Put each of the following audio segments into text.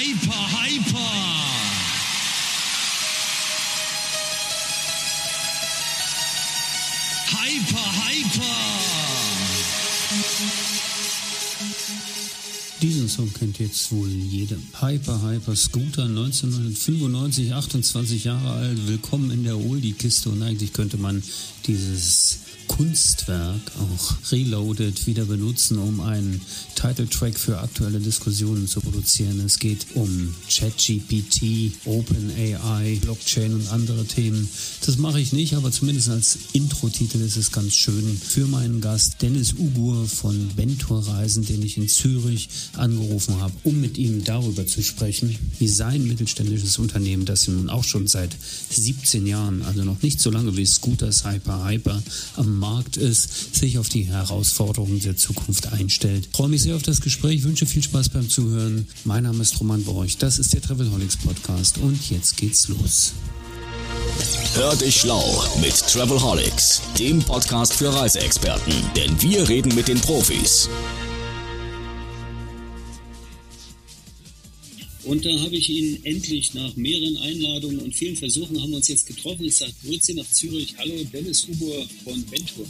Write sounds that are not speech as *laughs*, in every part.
Hyper, Hyper. Diesen Song kennt jetzt wohl jeder. Hyper, Hyper, Scooter, 1995, 28 Jahre alt, willkommen in der Oldie-Kiste und eigentlich könnte man dieses Kunstwerk, auch Reloaded, wieder benutzen, um einen Titeltrack für aktuelle Diskussionen zu produzieren. Es geht um ChatGPT, OpenAI, Blockchain und andere Themen. Das mache ich nicht, aber zumindest als Intro-Titel ist es ganz schön für meinen Gast Dennis Ugur von Ventur Reisen, den ich in Zürich angerufen habe, um mit ihm darüber zu sprechen, wie sein mittelständisches Unternehmen, das nun auch schon seit 17 Jahren, also noch nicht so lange wie Scooters Hyper Hyper am Markt ist, sich auf die Herausforderungen der Zukunft einstellt. Ich freue mich sehr auf das Gespräch, wünsche viel Spaß beim Zuhören. Mein Name ist Roman Borch, das ist der Travelholics Podcast und jetzt geht's los. Hör dich schlau mit Travelholics, dem Podcast für Reiseexperten, denn wir reden mit den Profis. Und da habe ich ihn endlich nach mehreren Einladungen und vielen Versuchen haben wir uns jetzt getroffen. Ich sage Grüße nach Zürich. Hallo, Dennis Huber von Ventur.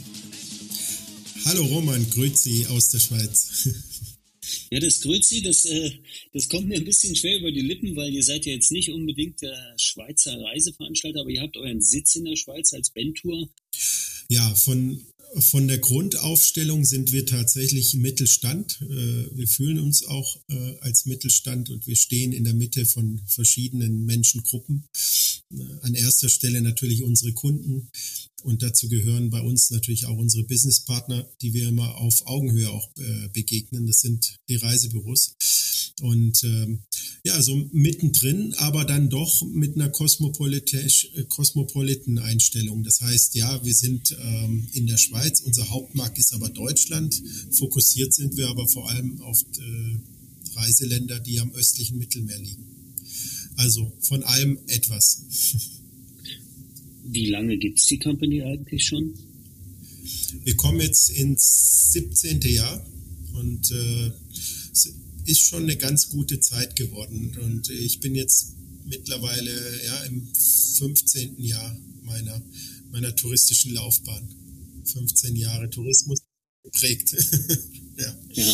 Hallo Roman, Grüezi aus der Schweiz. Ja, das Grüezi, das, äh, das kommt mir ein bisschen schwer über die Lippen, weil ihr seid ja jetzt nicht unbedingt der Schweizer Reiseveranstalter, aber ihr habt euren Sitz in der Schweiz als Bentour. Ja, von von der Grundaufstellung sind wir tatsächlich Mittelstand. Äh, wir fühlen uns auch äh, als Mittelstand und wir stehen in der Mitte von verschiedenen Menschengruppen. Äh, an erster Stelle natürlich unsere Kunden und dazu gehören bei uns natürlich auch unsere Businesspartner, die wir immer auf Augenhöhe auch begegnen. Das sind die Reisebüros. Und ähm, ja, so mittendrin, aber dann doch mit einer kosmopolitischen Einstellung. Das heißt, ja, wir sind ähm, in der Schweiz, unser Hauptmarkt ist aber Deutschland. Fokussiert sind wir aber vor allem auf äh, Reiseländer, die am östlichen Mittelmeer liegen. Also von allem etwas. Wie lange gibt's die Company eigentlich schon? Wir kommen jetzt ins 17. Jahr und äh, ist schon eine ganz gute Zeit geworden. Und ich bin jetzt mittlerweile ja, im 15. Jahr meiner, meiner touristischen Laufbahn. 15 Jahre Tourismus geprägt. *laughs* ja. ja.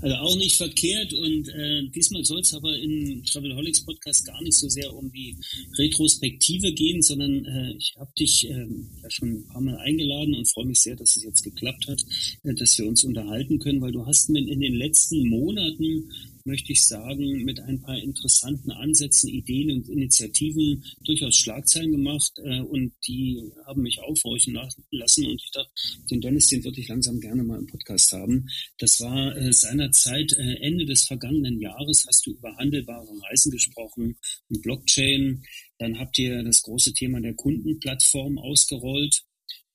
also auch nicht verkehrt und äh, diesmal soll es aber im Travelholics Podcast gar nicht so sehr um die Retrospektive gehen, sondern äh, ich habe dich äh, ja schon ein paar Mal eingeladen und freue mich sehr, dass es jetzt geklappt hat, äh, dass wir uns unterhalten können, weil du hast mir in den letzten Monaten möchte ich sagen, mit ein paar interessanten Ansätzen, Ideen und Initiativen durchaus Schlagzeilen gemacht äh, und die haben mich aufhorchen lassen und ich dachte, den Dennis, den würde ich langsam gerne mal im Podcast haben. Das war äh, seinerzeit äh, Ende des vergangenen Jahres, hast du über handelbare Reisen gesprochen und Blockchain. Dann habt ihr das große Thema der Kundenplattform ausgerollt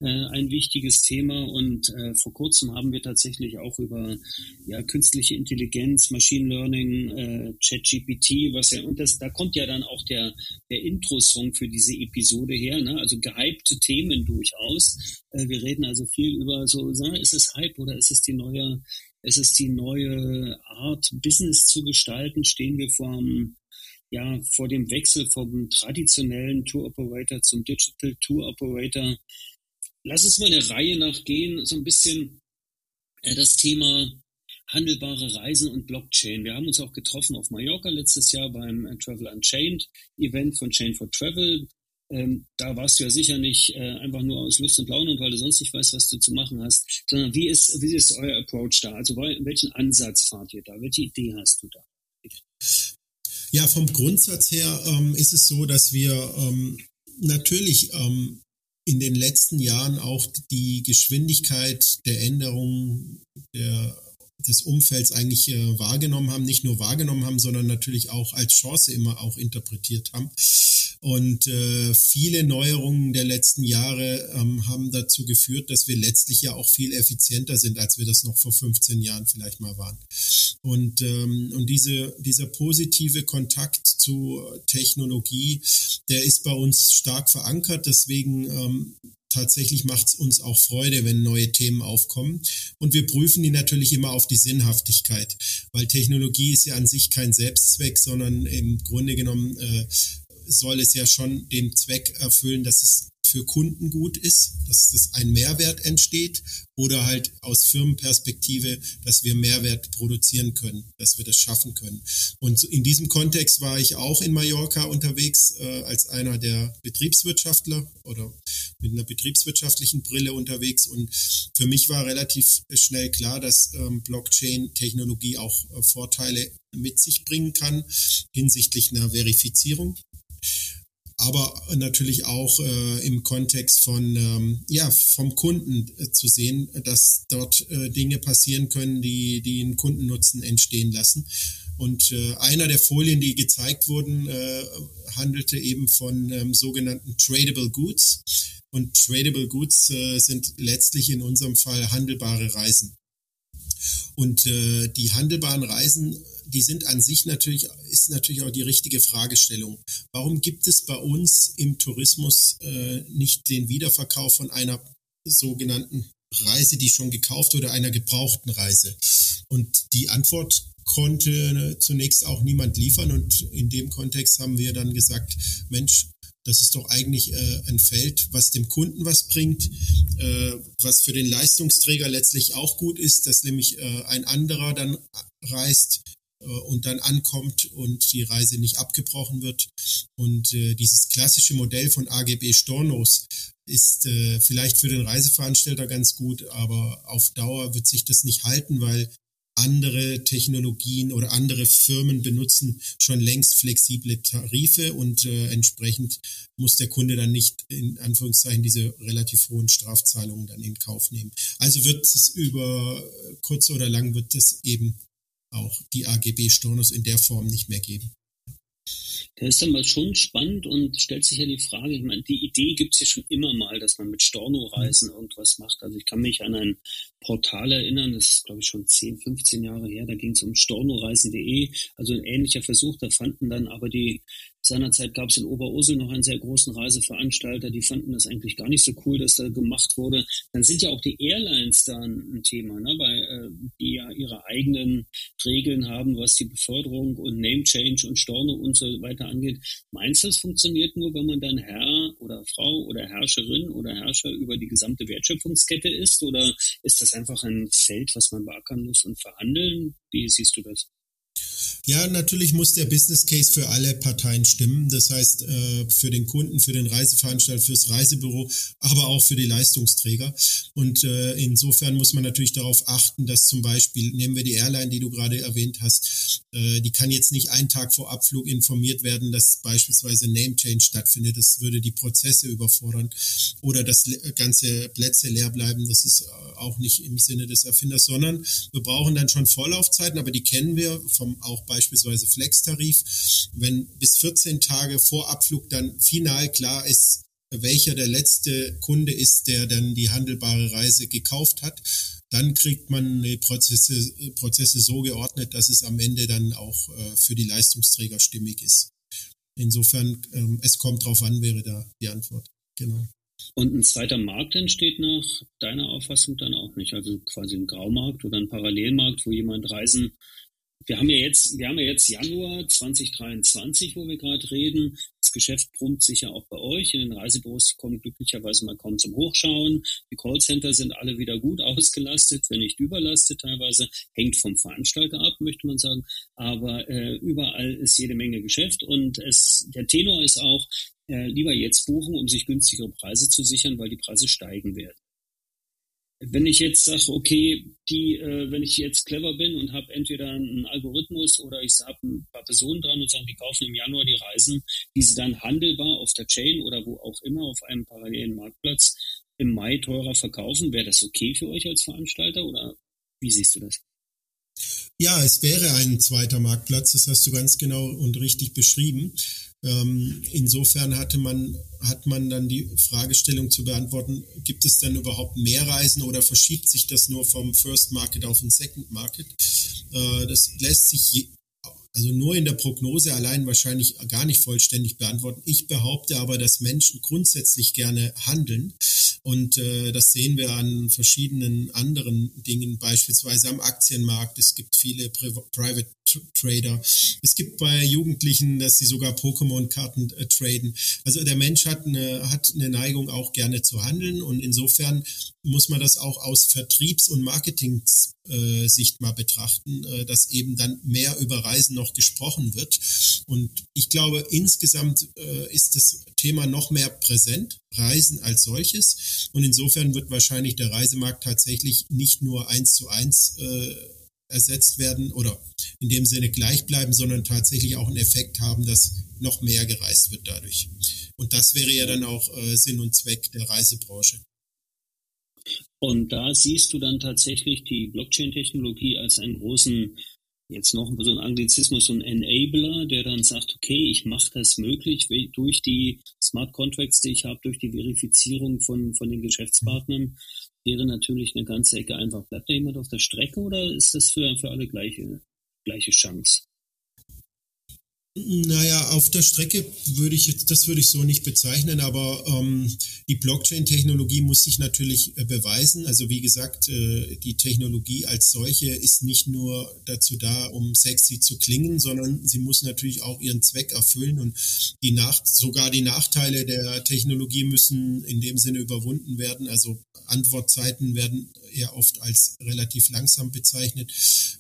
ein wichtiges Thema und äh, vor kurzem haben wir tatsächlich auch über ja, künstliche Intelligenz, Machine Learning, äh, ChatGPT, was ja, und das, da kommt ja dann auch der, der Intro-Song für diese Episode her, ne? also gehypte Themen durchaus. Äh, wir reden also viel über so, ist es Hype oder ist es die neue, ist es die neue Art, Business zu gestalten? Stehen wir vor ja, vor dem Wechsel vom traditionellen Tour Operator zum Digital Tour Operator lass uns mal der Reihe nach gehen, so ein bisschen äh, das Thema handelbare Reisen und Blockchain. Wir haben uns auch getroffen auf Mallorca letztes Jahr beim äh, Travel Unchained Event von Chain for Travel. Ähm, da warst du ja sicher nicht äh, einfach nur aus Lust und Laune und weil du sonst nicht weißt, was du zu machen hast, sondern wie ist, wie ist euer Approach da? Also welchen Ansatz fahrt ihr da? Welche Idee hast du da? Ja, vom Grundsatz her ähm, ist es so, dass wir ähm, natürlich ähm, in den letzten Jahren auch die Geschwindigkeit der Änderung der, des Umfelds eigentlich äh, wahrgenommen haben, nicht nur wahrgenommen haben, sondern natürlich auch als Chance immer auch interpretiert haben. Und äh, viele Neuerungen der letzten Jahre ähm, haben dazu geführt, dass wir letztlich ja auch viel effizienter sind, als wir das noch vor 15 Jahren vielleicht mal waren. Und, ähm, und diese, dieser positive Kontakt zu Technologie, der ist bei uns stark verankert. Deswegen ähm, tatsächlich macht es uns auch Freude, wenn neue Themen aufkommen. Und wir prüfen die natürlich immer auf die Sinnhaftigkeit, weil Technologie ist ja an sich kein Selbstzweck, sondern im Grunde genommen äh, soll es ja schon den Zweck erfüllen, dass es für Kunden gut ist, dass es ein Mehrwert entsteht oder halt aus Firmenperspektive, dass wir Mehrwert produzieren können, dass wir das schaffen können. Und in diesem Kontext war ich auch in Mallorca unterwegs äh, als einer der Betriebswirtschaftler oder mit einer betriebswirtschaftlichen Brille unterwegs. Und für mich war relativ schnell klar, dass ähm, Blockchain-Technologie auch äh, Vorteile mit sich bringen kann hinsichtlich einer Verifizierung aber natürlich auch äh, im Kontext von ähm, ja vom Kunden äh, zu sehen, dass dort äh, Dinge passieren können, die die einen Kundennutzen entstehen lassen. Und äh, einer der Folien, die gezeigt wurden, äh, handelte eben von ähm, sogenannten tradable Goods. Und tradable Goods äh, sind letztlich in unserem Fall handelbare Reisen. Und die handelbaren Reisen die sind an sich natürlich, ist natürlich auch die richtige Fragestellung. Warum gibt es bei uns im Tourismus äh, nicht den Wiederverkauf von einer sogenannten Reise, die schon gekauft oder einer gebrauchten Reise? Und die Antwort konnte äh, zunächst auch niemand liefern und in dem Kontext haben wir dann gesagt, Mensch, das ist doch eigentlich äh, ein Feld, was dem Kunden was bringt, äh, was für den Leistungsträger letztlich auch gut ist, dass nämlich äh, ein anderer dann reist, und dann ankommt und die Reise nicht abgebrochen wird. Und äh, dieses klassische Modell von AGB Stornos ist äh, vielleicht für den Reiseveranstalter ganz gut, aber auf Dauer wird sich das nicht halten, weil andere Technologien oder andere Firmen benutzen schon längst flexible Tarife und äh, entsprechend muss der Kunde dann nicht in Anführungszeichen diese relativ hohen Strafzahlungen dann in Kauf nehmen. Also wird es über kurz oder lang wird es eben auch die AGB Stornos in der Form nicht mehr geben. Das ist dann mal schon spannend und stellt sich ja die Frage, ich meine, die Idee gibt es ja schon immer mal, dass man mit Storno-Reisen irgendwas macht. Also ich kann mich an ein Portal erinnern, das ist glaube ich schon 10, 15 Jahre her, da ging es um stornoreisen.de, also ein ähnlicher Versuch, da fanden dann aber die Seinerzeit gab es in Oberursel noch einen sehr großen Reiseveranstalter, die fanden das eigentlich gar nicht so cool, dass da gemacht wurde. Dann sind ja auch die Airlines da ein Thema, ne? weil äh, die ja ihre eigenen Regeln haben, was die Beförderung und Name Change und Storno und so weiter angeht. Meinst du, es funktioniert nur, wenn man dann Herr oder Frau oder Herrscherin oder Herrscher über die gesamte Wertschöpfungskette ist? Oder ist das einfach ein Feld, was man beackern muss und verhandeln? Wie siehst du das? Ja, natürlich muss der Business Case für alle Parteien stimmen. Das heißt, äh, für den Kunden, für den Reiseveranstalter, fürs Reisebüro, aber auch für die Leistungsträger. Und äh, insofern muss man natürlich darauf achten, dass zum Beispiel, nehmen wir die Airline, die du gerade erwähnt hast, äh, die kann jetzt nicht einen Tag vor Abflug informiert werden, dass beispielsweise Name Change stattfindet. Das würde die Prozesse überfordern. Oder dass ganze Plätze leer bleiben. Das ist auch nicht im Sinne des Erfinders, sondern wir brauchen dann schon Vorlaufzeiten, aber die kennen wir vom auch bei beispielsweise Flex-Tarif, wenn bis 14 Tage vor Abflug dann final klar ist, welcher der letzte Kunde ist, der dann die handelbare Reise gekauft hat, dann kriegt man die Prozesse, Prozesse so geordnet, dass es am Ende dann auch äh, für die Leistungsträger stimmig ist. Insofern, ähm, es kommt drauf an, wäre da die Antwort. Genau. Und ein zweiter Markt entsteht nach deiner Auffassung dann auch nicht. Also quasi ein Graumarkt oder ein Parallelmarkt, wo jemand Reisen wir haben ja jetzt, wir haben ja jetzt Januar 2023, wo wir gerade reden. Das Geschäft brummt sicher auch bei euch. In den Reisebüros, kommen glücklicherweise mal kaum zum Hochschauen. Die Callcenter sind alle wieder gut *laughs* ausgelastet, wenn nicht überlastet teilweise. Hängt vom Veranstalter ab, möchte man sagen. Aber äh, überall ist jede Menge Geschäft und es, der Tenor ist auch, äh, lieber jetzt buchen, um sich günstigere Preise zu sichern, weil die Preise steigen werden. Wenn ich jetzt sage, okay, die, äh, wenn ich jetzt clever bin und habe entweder einen Algorithmus oder ich habe ein paar Personen dran und sage, die kaufen im Januar die Reisen, die sie dann handelbar auf der Chain oder wo auch immer auf einem parallelen Marktplatz im Mai teurer verkaufen, wäre das okay für euch als Veranstalter oder wie siehst du das? Ja, es wäre ein zweiter Marktplatz, das hast du ganz genau und richtig beschrieben. Ähm, insofern hatte man, hat man dann die Fragestellung zu beantworten, gibt es denn überhaupt mehr Reisen oder verschiebt sich das nur vom First Market auf den Second Market? Äh, das lässt sich also nur in der Prognose allein wahrscheinlich gar nicht vollständig beantworten. Ich behaupte aber, dass Menschen grundsätzlich gerne handeln. Und äh, das sehen wir an verschiedenen anderen Dingen, beispielsweise am Aktienmarkt. Es gibt viele Pri Private Trader. Es gibt bei Jugendlichen, dass sie sogar Pokémon-Karten äh, traden. Also der Mensch hat eine, hat eine Neigung auch gerne zu handeln und insofern muss man das auch aus Vertriebs- und Marketing-Sicht äh, mal betrachten, äh, dass eben dann mehr über Reisen noch gesprochen wird. Und ich glaube, insgesamt äh, ist das Thema noch mehr präsent, Reisen als solches. Und insofern wird wahrscheinlich der Reisemarkt tatsächlich nicht nur eins zu eins ersetzt werden oder in dem Sinne gleich bleiben, sondern tatsächlich auch einen Effekt haben, dass noch mehr gereist wird dadurch. Und das wäre ja dann auch äh, Sinn und Zweck der Reisebranche. Und da siehst du dann tatsächlich die Blockchain-Technologie als einen großen, jetzt noch so ein Anglizismus, so ein Enabler, der dann sagt, okay, ich mache das möglich durch die Smart Contracts, die ich habe, durch die Verifizierung von, von den Geschäftspartnern, wäre natürlich eine ganze Ecke einfach. Bleibt da jemand auf der Strecke oder ist das für, für alle gleiche, gleiche Chance? Naja, auf der Strecke würde ich jetzt, das würde ich so nicht bezeichnen, aber ähm, die Blockchain-Technologie muss sich natürlich äh, beweisen. Also wie gesagt, äh, die Technologie als solche ist nicht nur dazu da, um sexy zu klingen, sondern sie muss natürlich auch ihren Zweck erfüllen und die Nach sogar die Nachteile der Technologie müssen in dem Sinne überwunden werden. Also Antwortzeiten werden eher oft als relativ langsam bezeichnet.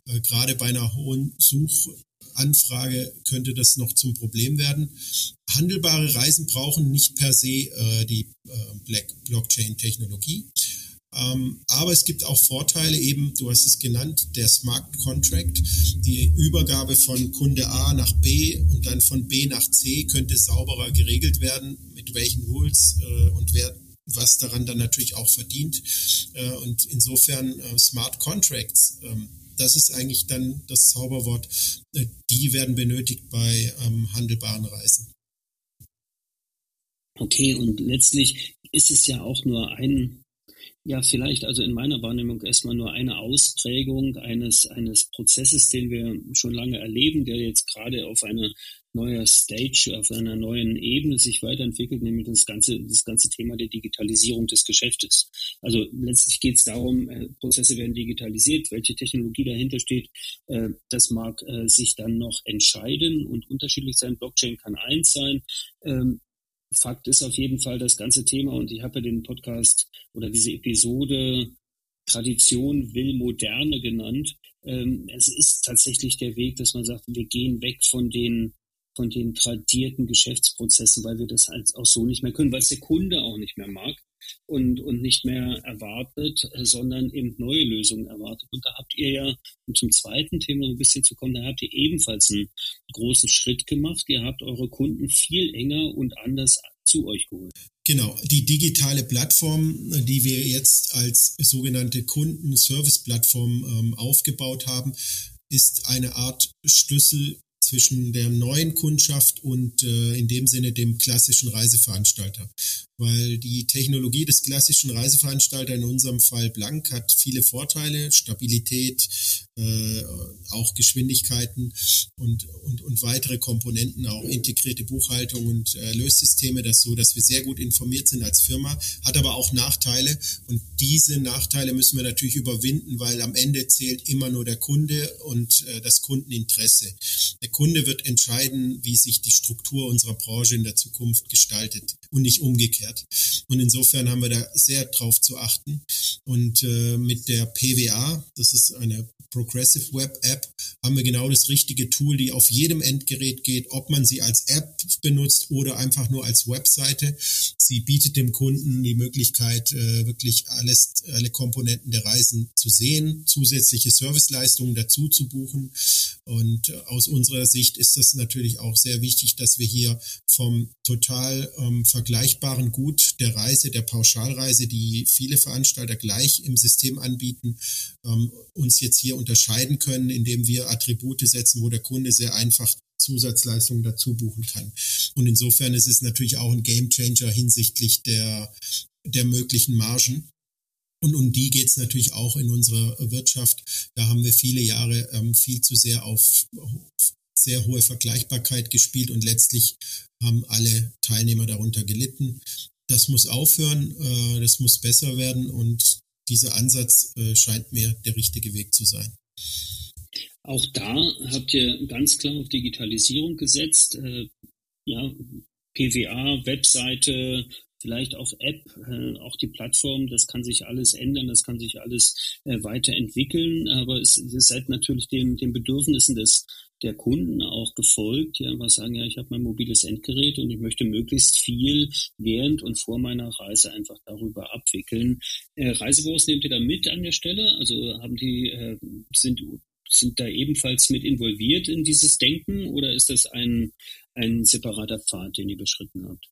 Äh, gerade bei einer hohen Such Anfrage könnte das noch zum Problem werden. Handelbare Reisen brauchen nicht per se äh, die äh, Blockchain-Technologie. Ähm, aber es gibt auch Vorteile, eben, du hast es genannt, der Smart Contract. Die Übergabe von Kunde A nach B und dann von B nach C könnte sauberer geregelt werden, mit welchen Rules äh, und wer was daran dann natürlich auch verdient. Äh, und insofern äh, Smart Contracts ähm, das ist eigentlich dann das Zauberwort. Äh, die werden benötigt bei ähm, handelbaren Reisen. Okay, und letztlich ist es ja auch nur ein, ja, vielleicht also in meiner Wahrnehmung erstmal nur eine Ausprägung eines, eines Prozesses, den wir schon lange erleben, der jetzt gerade auf eine neuer Stage, auf einer neuen Ebene sich weiterentwickelt, nämlich das ganze, das ganze Thema der Digitalisierung des Geschäftes. Also letztlich geht es darum, äh, Prozesse werden digitalisiert, welche Technologie dahinter steht, äh, das mag äh, sich dann noch entscheiden und unterschiedlich sein. Blockchain kann eins sein. Ähm, Fakt ist auf jeden Fall das ganze Thema und ich habe ja den Podcast oder diese Episode Tradition will Moderne genannt. Ähm, es ist tatsächlich der Weg, dass man sagt, wir gehen weg von den von den tradierten Geschäftsprozessen, weil wir das halt auch so nicht mehr können, weil es der Kunde auch nicht mehr mag und, und nicht mehr erwartet, äh, sondern eben neue Lösungen erwartet. Und da habt ihr ja, um zum zweiten Thema ein bisschen zu kommen, da habt ihr ebenfalls einen großen Schritt gemacht. Ihr habt eure Kunden viel enger und anders zu euch geholt. Genau, die digitale Plattform, die wir jetzt als sogenannte Kundenservice-Plattform ähm, aufgebaut haben, ist eine Art Schlüssel zwischen der neuen Kundschaft und äh, in dem Sinne dem klassischen Reiseveranstalter weil die Technologie des klassischen Reiseveranstalters, in unserem Fall Blank, hat viele Vorteile, Stabilität, äh, auch Geschwindigkeiten und, und, und weitere Komponenten, auch integrierte Buchhaltung und Lössysteme, das so, dass wir sehr gut informiert sind als Firma, hat aber auch Nachteile und diese Nachteile müssen wir natürlich überwinden, weil am Ende zählt immer nur der Kunde und äh, das Kundeninteresse. Der Kunde wird entscheiden, wie sich die Struktur unserer Branche in der Zukunft gestaltet und nicht umgekehrt umgekehrt. Und insofern haben wir da sehr drauf zu achten. Und äh, mit der PWA, das ist eine Progressive Web App, haben wir genau das richtige Tool, die auf jedem Endgerät geht, ob man sie als App benutzt oder einfach nur als Webseite. Sie bietet dem Kunden die Möglichkeit, äh, wirklich alles, alle Komponenten der Reisen zu sehen, zusätzliche Serviceleistungen dazu zu buchen. Und äh, aus unserer Sicht ist das natürlich auch sehr wichtig, dass wir hier vom total ähm, vergleichbaren Gut der Reise, der Pauschalreise, die viele Veranstalter gleich im System anbieten, ähm, uns jetzt hier unterscheiden können, indem wir Attribute setzen, wo der Kunde sehr einfach Zusatzleistungen dazu buchen kann. Und insofern ist es natürlich auch ein Gamechanger hinsichtlich der, der möglichen Margen. Und um die geht es natürlich auch in unserer Wirtschaft. Da haben wir viele Jahre ähm, viel zu sehr auf sehr hohe Vergleichbarkeit gespielt und letztlich haben alle Teilnehmer darunter gelitten. Das muss aufhören, äh, das muss besser werden und dieser Ansatz äh, scheint mir der richtige Weg zu sein. Auch da habt ihr ganz klar auf Digitalisierung gesetzt. Äh, ja, PWA, Webseite, vielleicht auch App, äh, auch die Plattform, das kann sich alles ändern, das kann sich alles äh, weiterentwickeln, aber es, ihr seid natürlich dem, den Bedürfnissen des der Kunden auch gefolgt, die einfach sagen, ja, ich habe mein mobiles Endgerät und ich möchte möglichst viel während und vor meiner Reise einfach darüber abwickeln. Äh, Reisebüros nehmt ihr da mit an der Stelle? Also haben die, äh, sind, sind da ebenfalls mit involviert in dieses Denken oder ist das ein, ein separater Pfad, den ihr beschritten habt?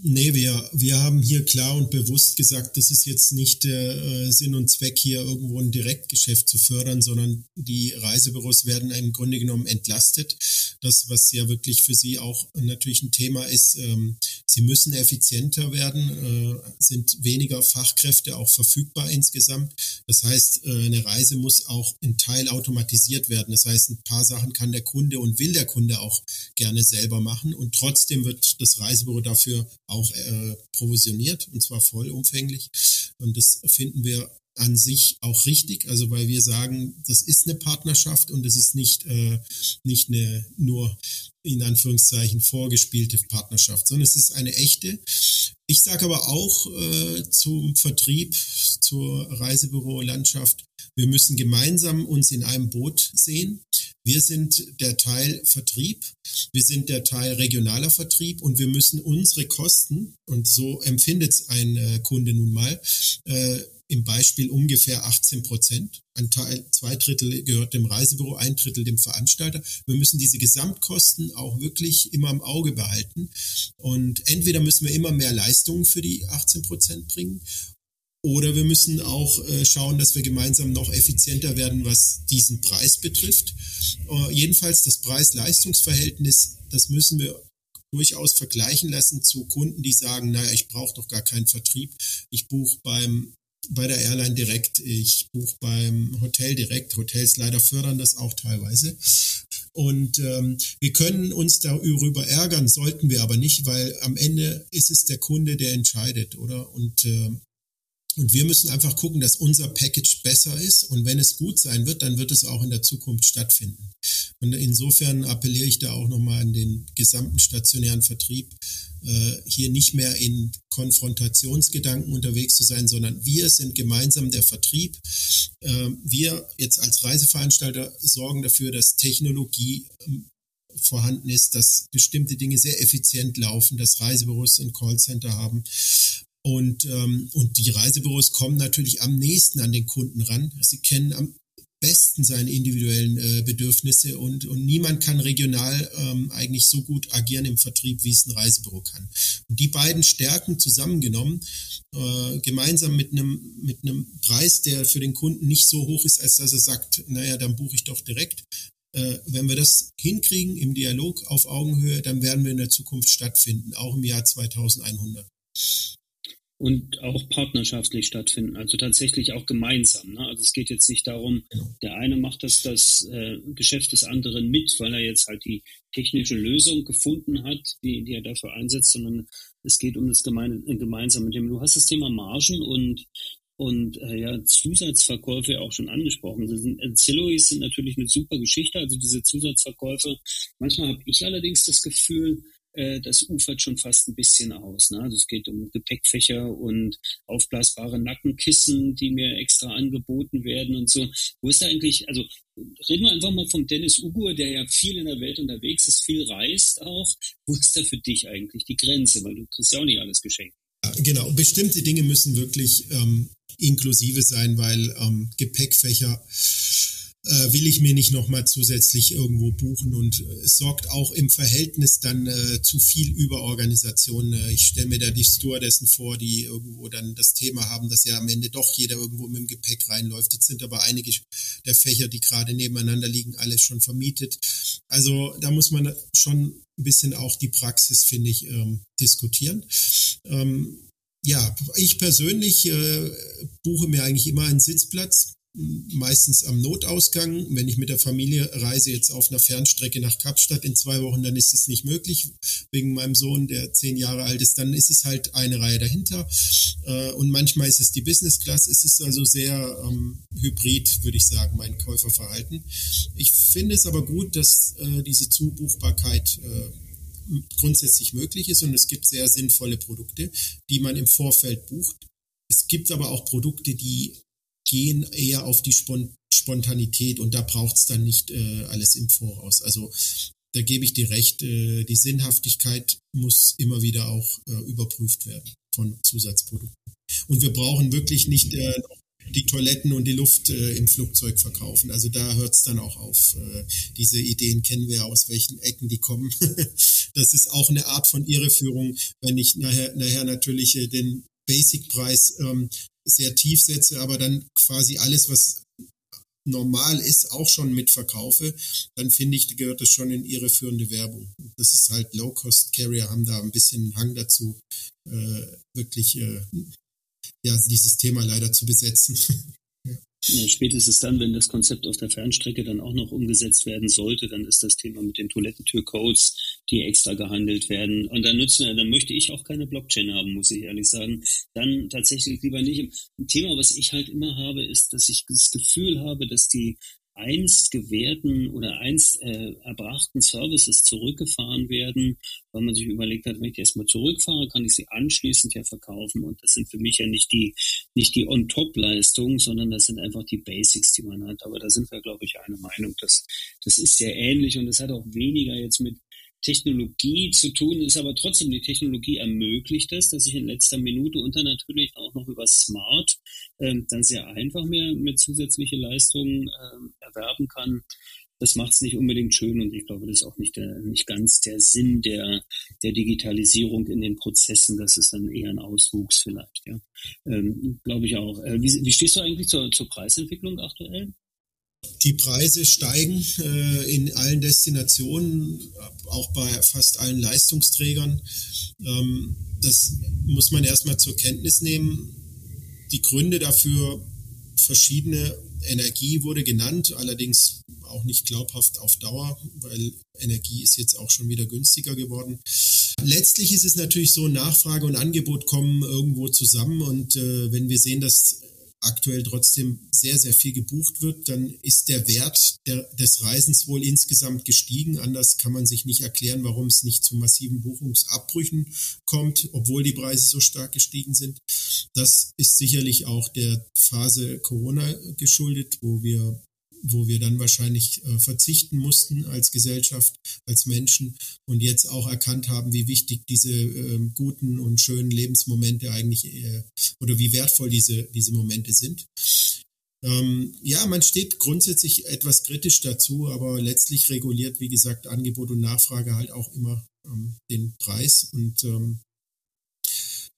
Nee, wir, wir haben hier klar und bewusst gesagt, das ist jetzt nicht der äh, Sinn und Zweck, hier irgendwo ein Direktgeschäft zu fördern, sondern die Reisebüros werden im Grunde genommen entlastet. Das, was ja wirklich für sie auch natürlich ein Thema ist, ähm, sie müssen effizienter werden, äh, sind weniger Fachkräfte auch verfügbar insgesamt. Das heißt, äh, eine Reise muss auch in Teil automatisiert werden. Das heißt, ein paar Sachen kann der Kunde und will der Kunde auch gerne selber machen und trotzdem wird das Reisebüro dafür auch äh, provisioniert und zwar vollumfänglich. Und das finden wir an sich auch richtig, also weil wir sagen, das ist eine Partnerschaft und es ist nicht, äh, nicht eine nur in Anführungszeichen vorgespielte Partnerschaft, sondern es ist eine echte. Ich sage aber auch äh, zum Vertrieb, zur Reisebüro-Landschaft, wir müssen gemeinsam uns in einem Boot sehen. Wir sind der Teil Vertrieb, wir sind der Teil regionaler Vertrieb und wir müssen unsere Kosten, und so empfindet es ein äh, Kunde nun mal, äh, im Beispiel ungefähr 18 Prozent. Ein Teil, zwei Drittel gehört dem Reisebüro, ein Drittel dem Veranstalter. Wir müssen diese Gesamtkosten auch wirklich immer im Auge behalten. Und entweder müssen wir immer mehr Leistungen für die 18 Prozent bringen oder wir müssen auch äh, schauen, dass wir gemeinsam noch effizienter werden, was diesen Preis betrifft. Äh, jedenfalls das Preis-Leistungs-Verhältnis, das müssen wir durchaus vergleichen lassen zu Kunden, die sagen, naja, ich brauche doch gar keinen Vertrieb. Ich buche beim bei der Airline direkt, ich buche beim Hotel direkt. Hotels leider fördern das auch teilweise. Und ähm, wir können uns darüber ärgern, sollten wir aber nicht, weil am Ende ist es der Kunde, der entscheidet, oder? Und äh, und wir müssen einfach gucken, dass unser Package besser ist. Und wenn es gut sein wird, dann wird es auch in der Zukunft stattfinden. Und insofern appelliere ich da auch nochmal an den gesamten stationären Vertrieb, äh, hier nicht mehr in Konfrontationsgedanken unterwegs zu sein, sondern wir sind gemeinsam der Vertrieb. Äh, wir jetzt als Reiseveranstalter sorgen dafür, dass Technologie ähm, vorhanden ist, dass bestimmte Dinge sehr effizient laufen, dass Reisebüros ein Callcenter haben, und, ähm, und die Reisebüros kommen natürlich am nächsten an den Kunden ran. Sie kennen am besten seine individuellen äh, Bedürfnisse und, und niemand kann regional ähm, eigentlich so gut agieren im Vertrieb, wie es ein Reisebüro kann. Und die beiden Stärken zusammengenommen, äh, gemeinsam mit einem, mit einem Preis, der für den Kunden nicht so hoch ist, als dass er sagt, naja, dann buche ich doch direkt. Äh, wenn wir das hinkriegen im Dialog auf Augenhöhe, dann werden wir in der Zukunft stattfinden, auch im Jahr 2100 und auch partnerschaftlich stattfinden, also tatsächlich auch gemeinsam. Ne? Also es geht jetzt nicht darum, genau. der eine macht das, das äh, Geschäft des anderen mit, weil er jetzt halt die technische Lösung gefunden hat, die, die er dafür einsetzt, sondern es geht um das gemein, äh, gemeinsame Thema. Du hast das Thema Margen und und äh, ja, Zusatzverkäufe auch schon angesprochen. Das sind, Ancillaries sind natürlich eine super Geschichte, also diese Zusatzverkäufe. Manchmal habe ich allerdings das Gefühl, äh, das ufert schon fast ein bisschen aus. Ne? Also es geht um Gepäckfächer und aufblasbare Nackenkissen, die mir extra angeboten werden und so. Wo ist da eigentlich, also reden wir einfach mal vom Dennis Ugur, der ja viel in der Welt unterwegs ist, viel reist auch. Wo ist da für dich eigentlich die Grenze? Weil du kriegst ja auch nicht alles geschenkt. Genau, bestimmte Dinge müssen wirklich ähm, inklusive sein, weil ähm, Gepäckfächer äh, will ich mir nicht nochmal zusätzlich irgendwo buchen und äh, es sorgt auch im Verhältnis dann äh, zu viel Überorganisation. Äh, ich stelle mir da die Stewardessen vor, die irgendwo dann das Thema haben, dass ja am Ende doch jeder irgendwo mit dem Gepäck reinläuft. Jetzt sind aber einige der Fächer, die gerade nebeneinander liegen, alles schon vermietet. Also da muss man schon ein bisschen auch die Praxis, finde ich, ähm, diskutieren. Ähm, ja, ich persönlich äh, buche mir eigentlich immer einen Sitzplatz meistens am Notausgang. Wenn ich mit der Familie reise jetzt auf einer Fernstrecke nach Kapstadt in zwei Wochen, dann ist es nicht möglich wegen meinem Sohn, der zehn Jahre alt ist. Dann ist es halt eine Reihe dahinter äh, und manchmal ist es die Business Class. Es ist also sehr ähm, hybrid, würde ich sagen, mein Käuferverhalten. Ich finde es aber gut, dass äh, diese Zubuchbarkeit äh, grundsätzlich möglich ist und es gibt sehr sinnvolle Produkte, die man im Vorfeld bucht. Es gibt aber auch Produkte, die gehen eher auf die Spontanität und da braucht es dann nicht äh, alles im Voraus. Also da gebe ich dir recht, äh, die Sinnhaftigkeit muss immer wieder auch äh, überprüft werden von Zusatzprodukten. Und wir brauchen wirklich nicht äh, die Toiletten und die Luft äh, im Flugzeug verkaufen. Also da hört es dann auch auf. Äh, diese Ideen kennen wir aus welchen Ecken die kommen. *laughs* das ist auch eine Art von Irreführung, wenn ich nachher, nachher natürlich äh, den Basic-Preis ähm, sehr tief setze, aber dann quasi alles, was normal ist, auch schon mitverkaufe, dann finde ich, gehört das schon in ihre führende Werbung. Das ist halt Low-Cost-Carrier, haben da ein bisschen Hang dazu, äh, wirklich äh, ja, dieses Thema leider zu besetzen. *laughs* Ja, spätestens dann, wenn das Konzept auf der Fernstrecke dann auch noch umgesetzt werden sollte, dann ist das Thema mit den Toilettentürcodes, die extra gehandelt werden. Und dann nützen, dann möchte ich auch keine Blockchain haben, muss ich ehrlich sagen. Dann tatsächlich lieber nicht. Ein Thema, was ich halt immer habe, ist, dass ich das Gefühl habe, dass die einst gewährten oder einst äh, erbrachten Services zurückgefahren werden, weil man sich überlegt hat, wenn ich erstmal zurückfahre, kann ich sie anschließend ja verkaufen. Und das sind für mich ja nicht die, nicht die On-Top-Leistungen, sondern das sind einfach die Basics, die man hat. Aber da sind wir, glaube ich, eine Meinung. Das, das ist sehr ähnlich und das hat auch weniger jetzt mit Technologie zu tun ist, aber trotzdem die Technologie ermöglicht es, dass ich in letzter Minute und dann natürlich auch noch über Smart ähm, dann sehr einfach mehr mit zusätzliche Leistungen ähm, erwerben kann. Das macht es nicht unbedingt schön und ich glaube, das ist auch nicht, der, nicht ganz der Sinn der, der Digitalisierung in den Prozessen. Das ist dann eher ein Auswuchs vielleicht. Ja. Ähm, glaube ich auch. Äh, wie, wie stehst du eigentlich zur, zur Preisentwicklung aktuell? Die Preise steigen äh, in allen Destinationen, auch bei fast allen Leistungsträgern. Ähm, das muss man erstmal zur Kenntnis nehmen. Die Gründe dafür, verschiedene Energie wurde genannt, allerdings auch nicht glaubhaft auf Dauer, weil Energie ist jetzt auch schon wieder günstiger geworden. Letztlich ist es natürlich so, Nachfrage und Angebot kommen irgendwo zusammen und äh, wenn wir sehen, dass aktuell trotzdem sehr, sehr viel gebucht wird, dann ist der Wert der, des Reisens wohl insgesamt gestiegen. Anders kann man sich nicht erklären, warum es nicht zu massiven Buchungsabbrüchen kommt, obwohl die Preise so stark gestiegen sind. Das ist sicherlich auch der Phase Corona geschuldet, wo wir wo wir dann wahrscheinlich äh, verzichten mussten als Gesellschaft, als Menschen und jetzt auch erkannt haben, wie wichtig diese äh, guten und schönen Lebensmomente eigentlich äh, oder wie wertvoll diese, diese Momente sind. Ähm, ja, man steht grundsätzlich etwas kritisch dazu, aber letztlich reguliert, wie gesagt, Angebot und Nachfrage halt auch immer ähm, den Preis und ähm,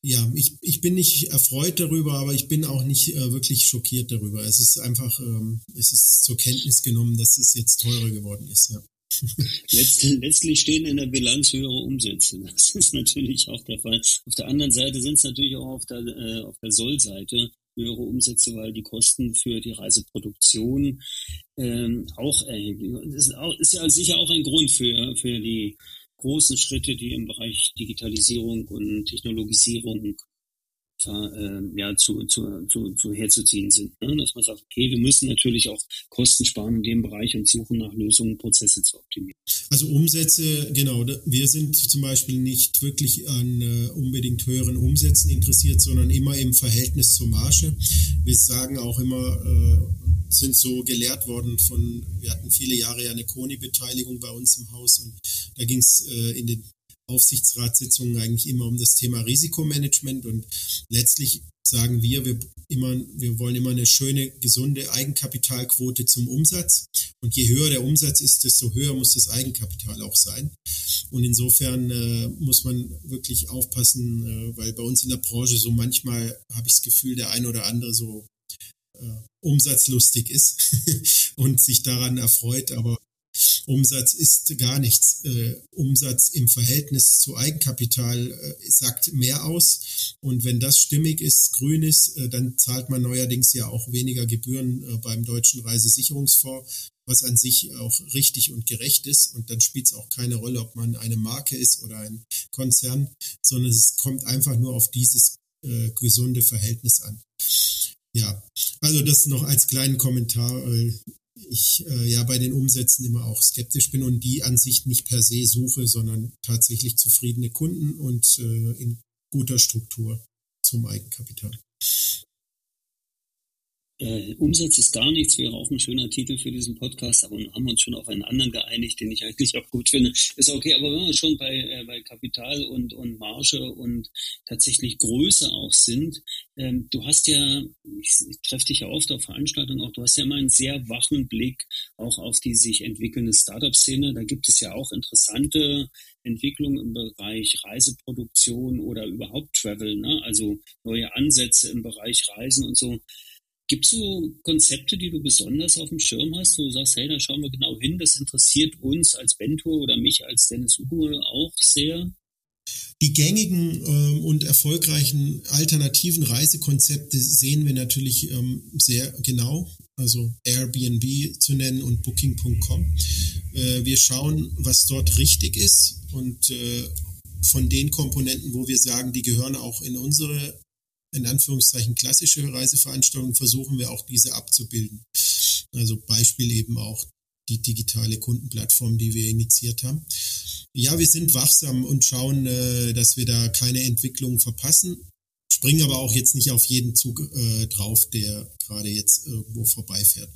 ja, ich, ich bin nicht erfreut darüber, aber ich bin auch nicht äh, wirklich schockiert darüber. Es ist einfach, ähm, es ist zur Kenntnis genommen, dass es jetzt teurer geworden ist, ja. *laughs* Letztlich, letztlich stehen in der Bilanz höhere Umsätze. Das ist natürlich auch der Fall. Auf der anderen Seite sind es natürlich auch auf der, äh, der Sollseite höhere Umsätze, weil die Kosten für die Reiseproduktion ähm, auch erheblich. Das ist, ist ja sicher auch ein Grund für, für die großen Schritte, die im Bereich Digitalisierung und Technologisierung äh, ja, zu, zu, zu, zu herzuziehen sind. Ne? Dass man sagt, okay, wir müssen natürlich auch Kosten sparen in dem Bereich und suchen nach Lösungen, Prozesse zu optimieren. Also Umsätze, genau. Wir sind zum Beispiel nicht wirklich an äh, unbedingt höheren Umsätzen interessiert, sondern immer im Verhältnis zur Marge. Wir sagen auch immer, äh, sind so gelehrt worden von, wir hatten viele Jahre ja eine Koni-Beteiligung bei uns im Haus und da ging es äh, in den Aufsichtsratssitzungen eigentlich immer um das Thema Risikomanagement und letztlich sagen wir, wir, immer, wir wollen immer eine schöne, gesunde Eigenkapitalquote zum Umsatz. Und je höher der Umsatz ist, desto höher muss das Eigenkapital auch sein. Und insofern äh, muss man wirklich aufpassen, äh, weil bei uns in der Branche so manchmal habe ich das Gefühl, der ein oder andere so äh, umsatzlustig ist *laughs* und sich daran erfreut. Aber Umsatz ist gar nichts. Äh, Umsatz im Verhältnis zu Eigenkapital äh, sagt mehr aus. Und wenn das stimmig ist, grün ist, äh, dann zahlt man neuerdings ja auch weniger Gebühren äh, beim Deutschen Reisesicherungsfonds, was an sich auch richtig und gerecht ist. Und dann spielt es auch keine Rolle, ob man eine Marke ist oder ein Konzern, sondern es kommt einfach nur auf dieses äh, gesunde Verhältnis an. Ja, also das noch als kleinen Kommentar. Ich äh, ja bei den Umsätzen immer auch skeptisch bin und die an sich nicht per se suche, sondern tatsächlich zufriedene Kunden und äh, in guter Struktur zum Eigenkapital. Äh, Umsatz ist gar nichts wäre auch ein schöner Titel für diesen Podcast, aber haben wir uns schon auf einen anderen geeinigt, den ich eigentlich auch gut finde. Ist okay, aber wenn wir schon bei, äh, bei Kapital und, und Marge und tatsächlich Größe auch sind, ähm, du hast ja, ich, ich treffe dich ja oft auf Veranstaltungen auch, du hast ja immer einen sehr wachen Blick auch auf die sich entwickelnde Startup-Szene. Da gibt es ja auch interessante Entwicklungen im Bereich Reiseproduktion oder überhaupt Travel, ne? also neue Ansätze im Bereich Reisen und so. Gibt es so Konzepte, die du besonders auf dem Schirm hast, wo du sagst, hey, da schauen wir genau hin, das interessiert uns als Bentor oder mich als Dennis Ugo auch sehr? Die gängigen äh, und erfolgreichen alternativen Reisekonzepte sehen wir natürlich ähm, sehr genau, also Airbnb zu nennen und Booking.com. Äh, wir schauen, was dort richtig ist und äh, von den Komponenten, wo wir sagen, die gehören auch in unsere in Anführungszeichen klassische Reiseveranstaltungen versuchen wir auch diese abzubilden. Also Beispiel eben auch die digitale Kundenplattform, die wir initiiert haben. Ja, wir sind wachsam und schauen, äh, dass wir da keine Entwicklung verpassen, springen aber auch jetzt nicht auf jeden Zug äh, drauf, der gerade jetzt irgendwo vorbeifährt.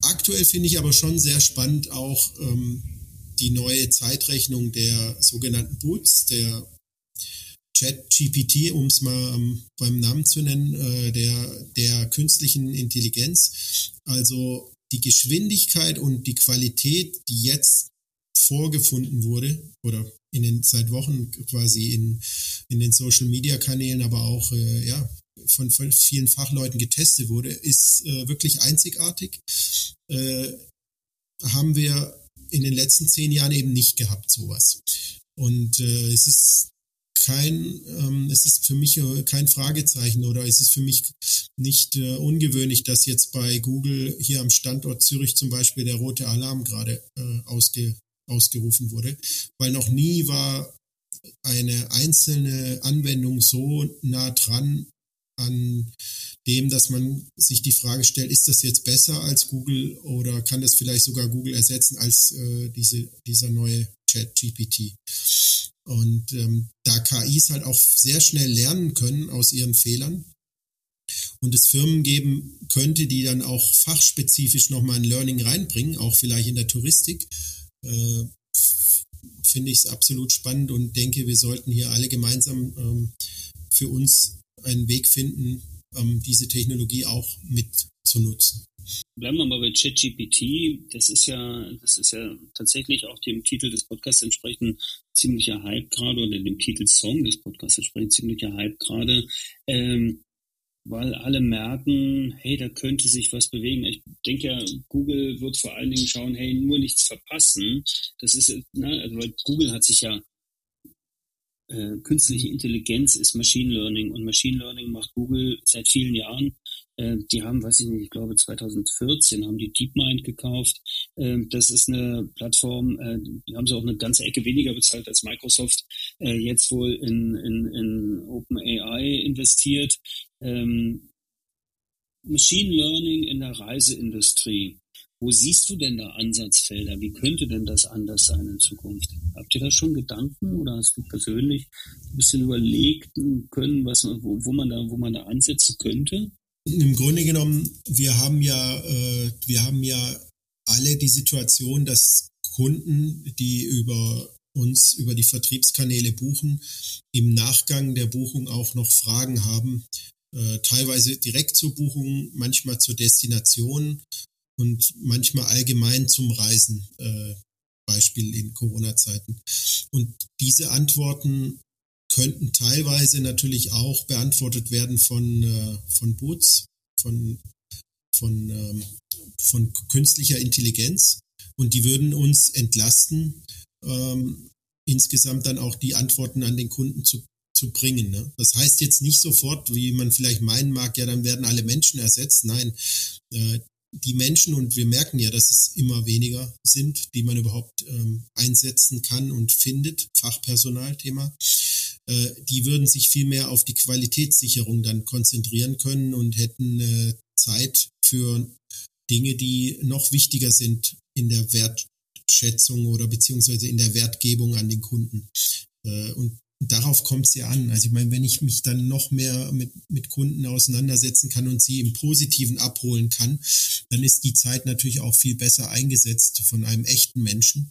Aktuell finde ich aber schon sehr spannend auch ähm, die neue Zeitrechnung der sogenannten Boots, der ChatGPT, um es mal ähm, beim Namen zu nennen, äh, der, der künstlichen Intelligenz. Also die Geschwindigkeit und die Qualität, die jetzt vorgefunden wurde oder in den seit Wochen quasi in, in den Social Media Kanälen, aber auch äh, ja, von, vielen Fachleuten getestet wurde, ist äh, wirklich einzigartig. Äh, haben wir in den letzten zehn Jahren eben nicht gehabt, sowas. Und äh, es ist kein, ähm, es ist für mich äh, kein Fragezeichen oder es ist für mich nicht äh, ungewöhnlich, dass jetzt bei Google hier am Standort Zürich zum Beispiel der rote Alarm gerade äh, ausge, ausgerufen wurde, weil noch nie war eine einzelne Anwendung so nah dran an dem, dass man sich die Frage stellt, ist das jetzt besser als Google oder kann das vielleicht sogar Google ersetzen als äh, diese, dieser neue Chat GPT? Und ähm, da KIs halt auch sehr schnell lernen können aus ihren Fehlern und es Firmen geben könnte, die dann auch fachspezifisch nochmal ein Learning reinbringen, auch vielleicht in der Touristik, äh, finde ich es absolut spannend und denke, wir sollten hier alle gemeinsam ähm, für uns einen Weg finden, ähm, diese Technologie auch mit zu nutzen. Bleiben wir mal bei ChatGPT. Das ist ja, das ist ja tatsächlich auch dem Titel des Podcasts entsprechend ziemlicher Hype gerade oder dem Titelsong des Podcasts entsprechend ziemlicher Hype gerade. Ähm, weil alle merken, hey, da könnte sich was bewegen. Ich denke ja, Google wird vor allen Dingen schauen, hey, nur nichts verpassen. Das ist, ne, also weil Google hat sich ja äh, künstliche Intelligenz ist Machine Learning und Machine Learning macht Google seit vielen Jahren. Äh, die haben, weiß ich nicht, ich glaube 2014 haben die DeepMind gekauft. Äh, das ist eine Plattform, äh, die haben sie auch eine ganze Ecke weniger bezahlt als Microsoft äh, jetzt wohl in, in, in OpenAI investiert. Ähm, Machine Learning in der Reiseindustrie. Wo siehst du denn da Ansatzfelder? Wie könnte denn das anders sein in Zukunft? Habt ihr da schon Gedanken oder hast du persönlich ein bisschen überlegt können, was, wo, wo man da, wo man da ansetzen könnte? Im Grunde genommen, wir haben ja, äh, wir haben ja alle die Situation, dass Kunden, die über uns über die Vertriebskanäle buchen, im Nachgang der Buchung auch noch Fragen haben, äh, teilweise direkt zur Buchung, manchmal zur Destination und manchmal allgemein zum Reisen, äh, Beispiel in Corona-Zeiten. Und diese Antworten könnten teilweise natürlich auch beantwortet werden von, äh, von Boots, von, von, ähm, von künstlicher Intelligenz. und die würden uns entlasten, ähm, insgesamt dann auch die Antworten an den Kunden zu, zu bringen. Ne? Das heißt jetzt nicht sofort, wie man vielleicht meinen mag, ja, dann werden alle Menschen ersetzt. Nein, äh, die Menschen, und wir merken ja, dass es immer weniger sind, die man überhaupt ähm, einsetzen kann und findet, Fachpersonalthema, äh, die würden sich viel mehr auf die Qualitätssicherung dann konzentrieren können und hätten äh, Zeit für Dinge, die noch wichtiger sind in der Wertschätzung oder beziehungsweise in der Wertgebung an den Kunden. Äh, und darauf kommt es ja an. Also ich meine, wenn ich mich dann noch mehr mit, mit Kunden auseinandersetzen kann und sie im Positiven abholen kann, dann ist die Zeit natürlich auch viel besser eingesetzt von einem echten Menschen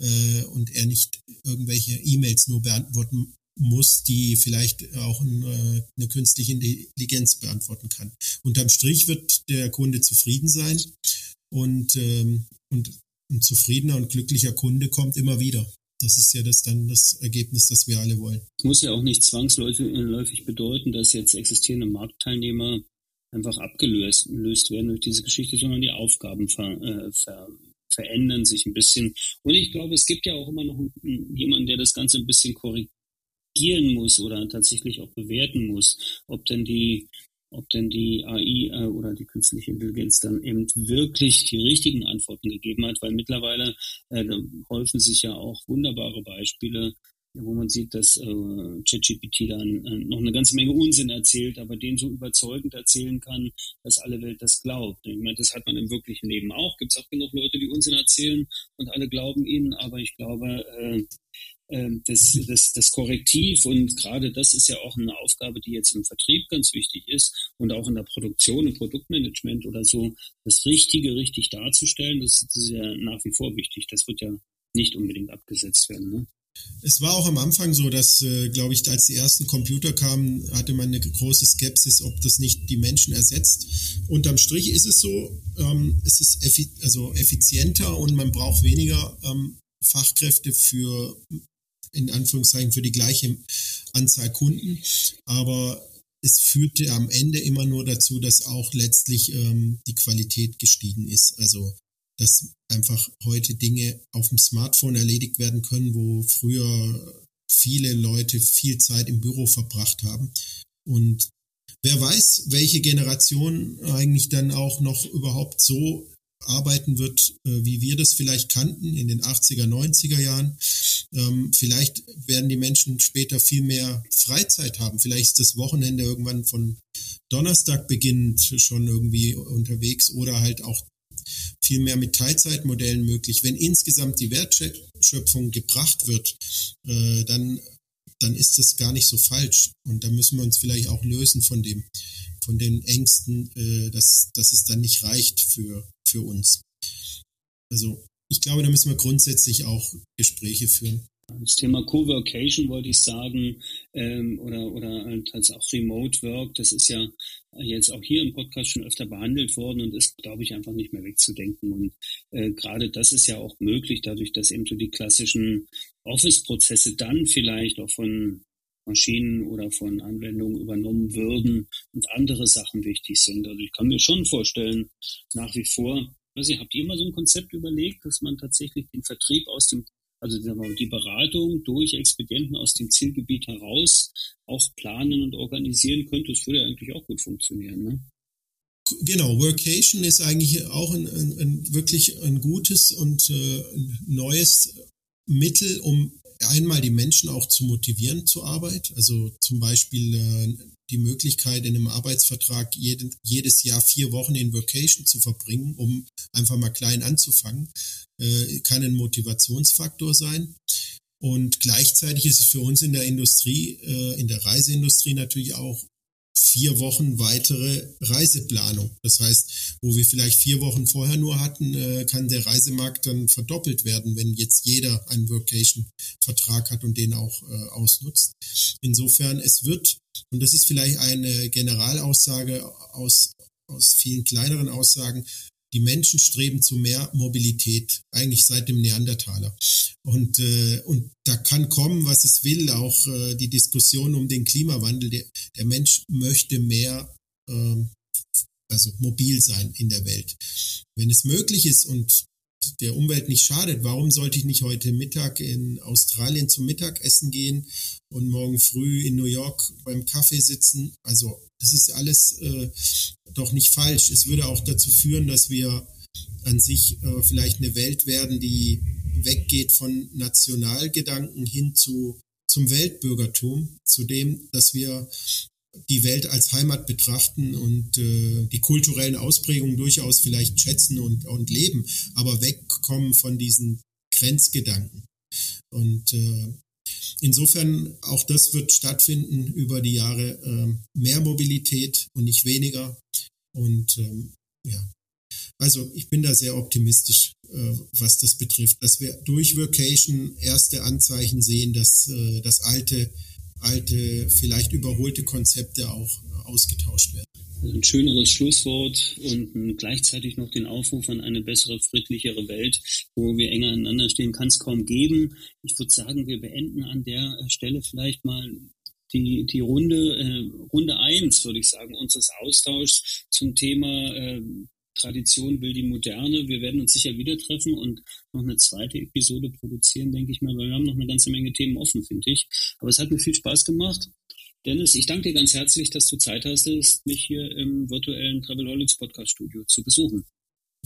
äh, und er nicht irgendwelche E-Mails nur beantworten muss, die vielleicht auch äh, eine künstliche Intelligenz beantworten kann. Unterm Strich wird der Kunde zufrieden sein und, ähm, und ein zufriedener und glücklicher Kunde kommt immer wieder. Das ist ja das dann das Ergebnis, das wir alle wollen. Es muss ja auch nicht zwangsläufig bedeuten, dass jetzt existierende Marktteilnehmer einfach abgelöst werden durch diese Geschichte, sondern die Aufgaben ver, äh, ver, verändern sich ein bisschen. Und ich glaube, es gibt ja auch immer noch jemanden, der das Ganze ein bisschen korrigieren muss oder tatsächlich auch bewerten muss, ob denn die ob denn die AI äh, oder die künstliche Intelligenz dann eben wirklich die richtigen Antworten gegeben hat, weil mittlerweile äh, häufen sich ja auch wunderbare Beispiele, wo man sieht, dass äh, ChatGPT dann äh, noch eine ganze Menge Unsinn erzählt, aber den so überzeugend erzählen kann, dass alle Welt das glaubt. Ich meine, das hat man im wirklichen Leben auch. Gibt es auch genug Leute, die Unsinn erzählen und alle glauben ihnen, aber ich glaube, äh, das, das, das Korrektiv und gerade das ist ja auch eine Aufgabe, die jetzt im Vertrieb ganz wichtig ist und auch in der Produktion, im Produktmanagement oder so, das Richtige richtig darzustellen, das, das ist ja nach wie vor wichtig. Das wird ja nicht unbedingt abgesetzt werden. Ne? Es war auch am Anfang so, dass, äh, glaube ich, als die ersten Computer kamen, hatte man eine große Skepsis, ob das nicht die Menschen ersetzt. Unterm Strich ist es so, ähm, es ist effi also effizienter und man braucht weniger ähm, Fachkräfte für in Anführungszeichen für die gleiche Anzahl Kunden. Aber es führte am Ende immer nur dazu, dass auch letztlich ähm, die Qualität gestiegen ist. Also dass einfach heute Dinge auf dem Smartphone erledigt werden können, wo früher viele Leute viel Zeit im Büro verbracht haben. Und wer weiß, welche Generation eigentlich dann auch noch überhaupt so arbeiten wird, äh, wie wir das vielleicht kannten in den 80er, 90er Jahren. Ähm, vielleicht werden die Menschen später viel mehr Freizeit haben. Vielleicht ist das Wochenende irgendwann von Donnerstag beginnend schon irgendwie unterwegs oder halt auch viel mehr mit Teilzeitmodellen möglich. Wenn insgesamt die Wertschöpfung gebracht wird, äh, dann, dann ist das gar nicht so falsch. Und da müssen wir uns vielleicht auch lösen von dem, von den Ängsten, äh, dass, dass es dann nicht reicht für, für uns. Also ich glaube, da müssen wir grundsätzlich auch Gespräche führen. Das Thema Coworkation wollte ich sagen, ähm, oder, oder halt als auch Remote Work, das ist ja jetzt auch hier im Podcast schon öfter behandelt worden und ist, glaube ich, einfach nicht mehr wegzudenken. Und äh, gerade das ist ja auch möglich, dadurch, dass eben so die klassischen Office-Prozesse dann vielleicht auch von Maschinen oder von Anwendungen übernommen würden und andere Sachen wichtig sind. Also ich kann mir schon vorstellen, nach wie vor, ich, habt ihr immer so ein Konzept überlegt, dass man tatsächlich den Vertrieb aus dem, also die Beratung durch Expedienten aus dem Zielgebiet heraus auch planen und organisieren könnte? Das würde ja eigentlich auch gut funktionieren, ne? Genau, Workation ist eigentlich auch ein, ein, ein wirklich ein gutes und äh, neues Mittel, um einmal die Menschen auch zu motivieren zur Arbeit. Also zum Beispiel äh, die Möglichkeit, in einem Arbeitsvertrag jeden, jedes Jahr vier Wochen in Vacation zu verbringen, um einfach mal klein anzufangen, äh, kann ein Motivationsfaktor sein. Und gleichzeitig ist es für uns in der Industrie, äh, in der Reiseindustrie natürlich auch vier Wochen weitere Reiseplanung. Das heißt, wo wir vielleicht vier Wochen vorher nur hatten, äh, kann der Reisemarkt dann verdoppelt werden, wenn jetzt jeder einen Workation-Vertrag hat und den auch äh, ausnutzt. Insofern, es wird, und das ist vielleicht eine Generalaussage aus, aus vielen kleineren Aussagen, die Menschen streben zu mehr Mobilität, eigentlich seit dem Neandertaler. Und, äh, und da kann kommen, was es will, auch äh, die Diskussion um den Klimawandel. Der, der Mensch möchte mehr, äh, also mobil sein in der Welt. Wenn es möglich ist und der Umwelt nicht schadet. Warum sollte ich nicht heute Mittag in Australien zum Mittagessen gehen und morgen früh in New York beim Kaffee sitzen? Also das ist alles äh, doch nicht falsch. Es würde auch dazu führen, dass wir an sich äh, vielleicht eine Welt werden, die weggeht von Nationalgedanken hin zu zum Weltbürgertum, zu dem, dass wir die Welt als Heimat betrachten und äh, die kulturellen Ausprägungen durchaus vielleicht schätzen und, und leben, aber wegkommen von diesen Grenzgedanken. Und äh, insofern auch das wird stattfinden über die Jahre äh, mehr Mobilität und nicht weniger. Und ähm, ja, also ich bin da sehr optimistisch, äh, was das betrifft, dass wir durch Vacation erste Anzeichen sehen, dass äh, das alte, alte, vielleicht überholte Konzepte auch ausgetauscht werden. Also ein schöneres Schlusswort und gleichzeitig noch den Aufruf an eine bessere, friedlichere Welt, wo wir enger aneinander stehen, kann es kaum geben. Ich würde sagen, wir beenden an der Stelle vielleicht mal die, die Runde, äh, Runde eins würde ich sagen, unseres Austauschs zum Thema äh, Tradition will die Moderne. Wir werden uns sicher wieder treffen und noch eine zweite Episode produzieren, denke ich mal, weil wir haben noch eine ganze Menge Themen offen, finde ich. Aber es hat mir viel Spaß gemacht. Dennis, ich danke dir ganz herzlich, dass du Zeit hast, mich hier im virtuellen Travelholics Podcast Studio zu besuchen.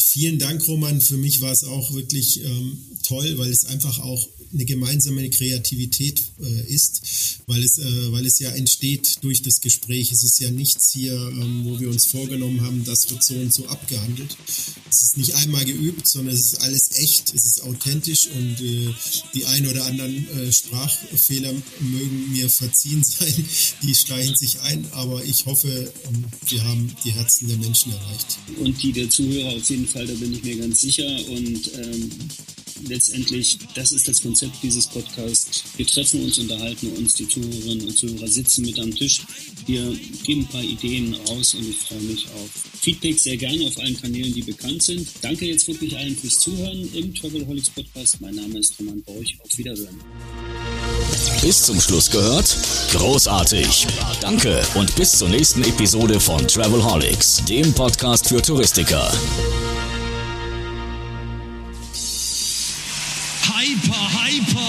Vielen Dank, Roman. Für mich war es auch wirklich ähm, toll, weil es einfach auch eine gemeinsame Kreativität äh, ist, weil es, äh, weil es ja entsteht durch das Gespräch. Es ist ja nichts hier, ähm, wo wir uns vorgenommen haben, das wird so und so abgehandelt. Es ist nicht einmal geübt, sondern es ist alles echt, es ist authentisch und äh, die ein oder anderen äh, Sprachfehler mögen mir verziehen *laughs* sein, die schleichen sich ein, aber ich hoffe, ähm, wir haben die Herzen der Menschen erreicht. Und die der Zuhörer auf jeden Fall, da bin ich mir ganz sicher und ähm letztendlich, das ist das Konzept dieses Podcasts. Wir treffen uns, unterhalten uns, die Zuhörerinnen und Zuhörer sitzen mit am Tisch. Wir geben ein paar Ideen raus und ich freue mich auf Feedback sehr gerne auf allen Kanälen, die bekannt sind. Danke jetzt wirklich allen fürs Zuhören im Travelholics Podcast. Mein Name ist Roman Borch. Auf Wiederhören. Bis zum Schluss gehört? Großartig. Danke und bis zur nächsten Episode von Travelholics, dem Podcast für Touristiker. Hyper, hyper.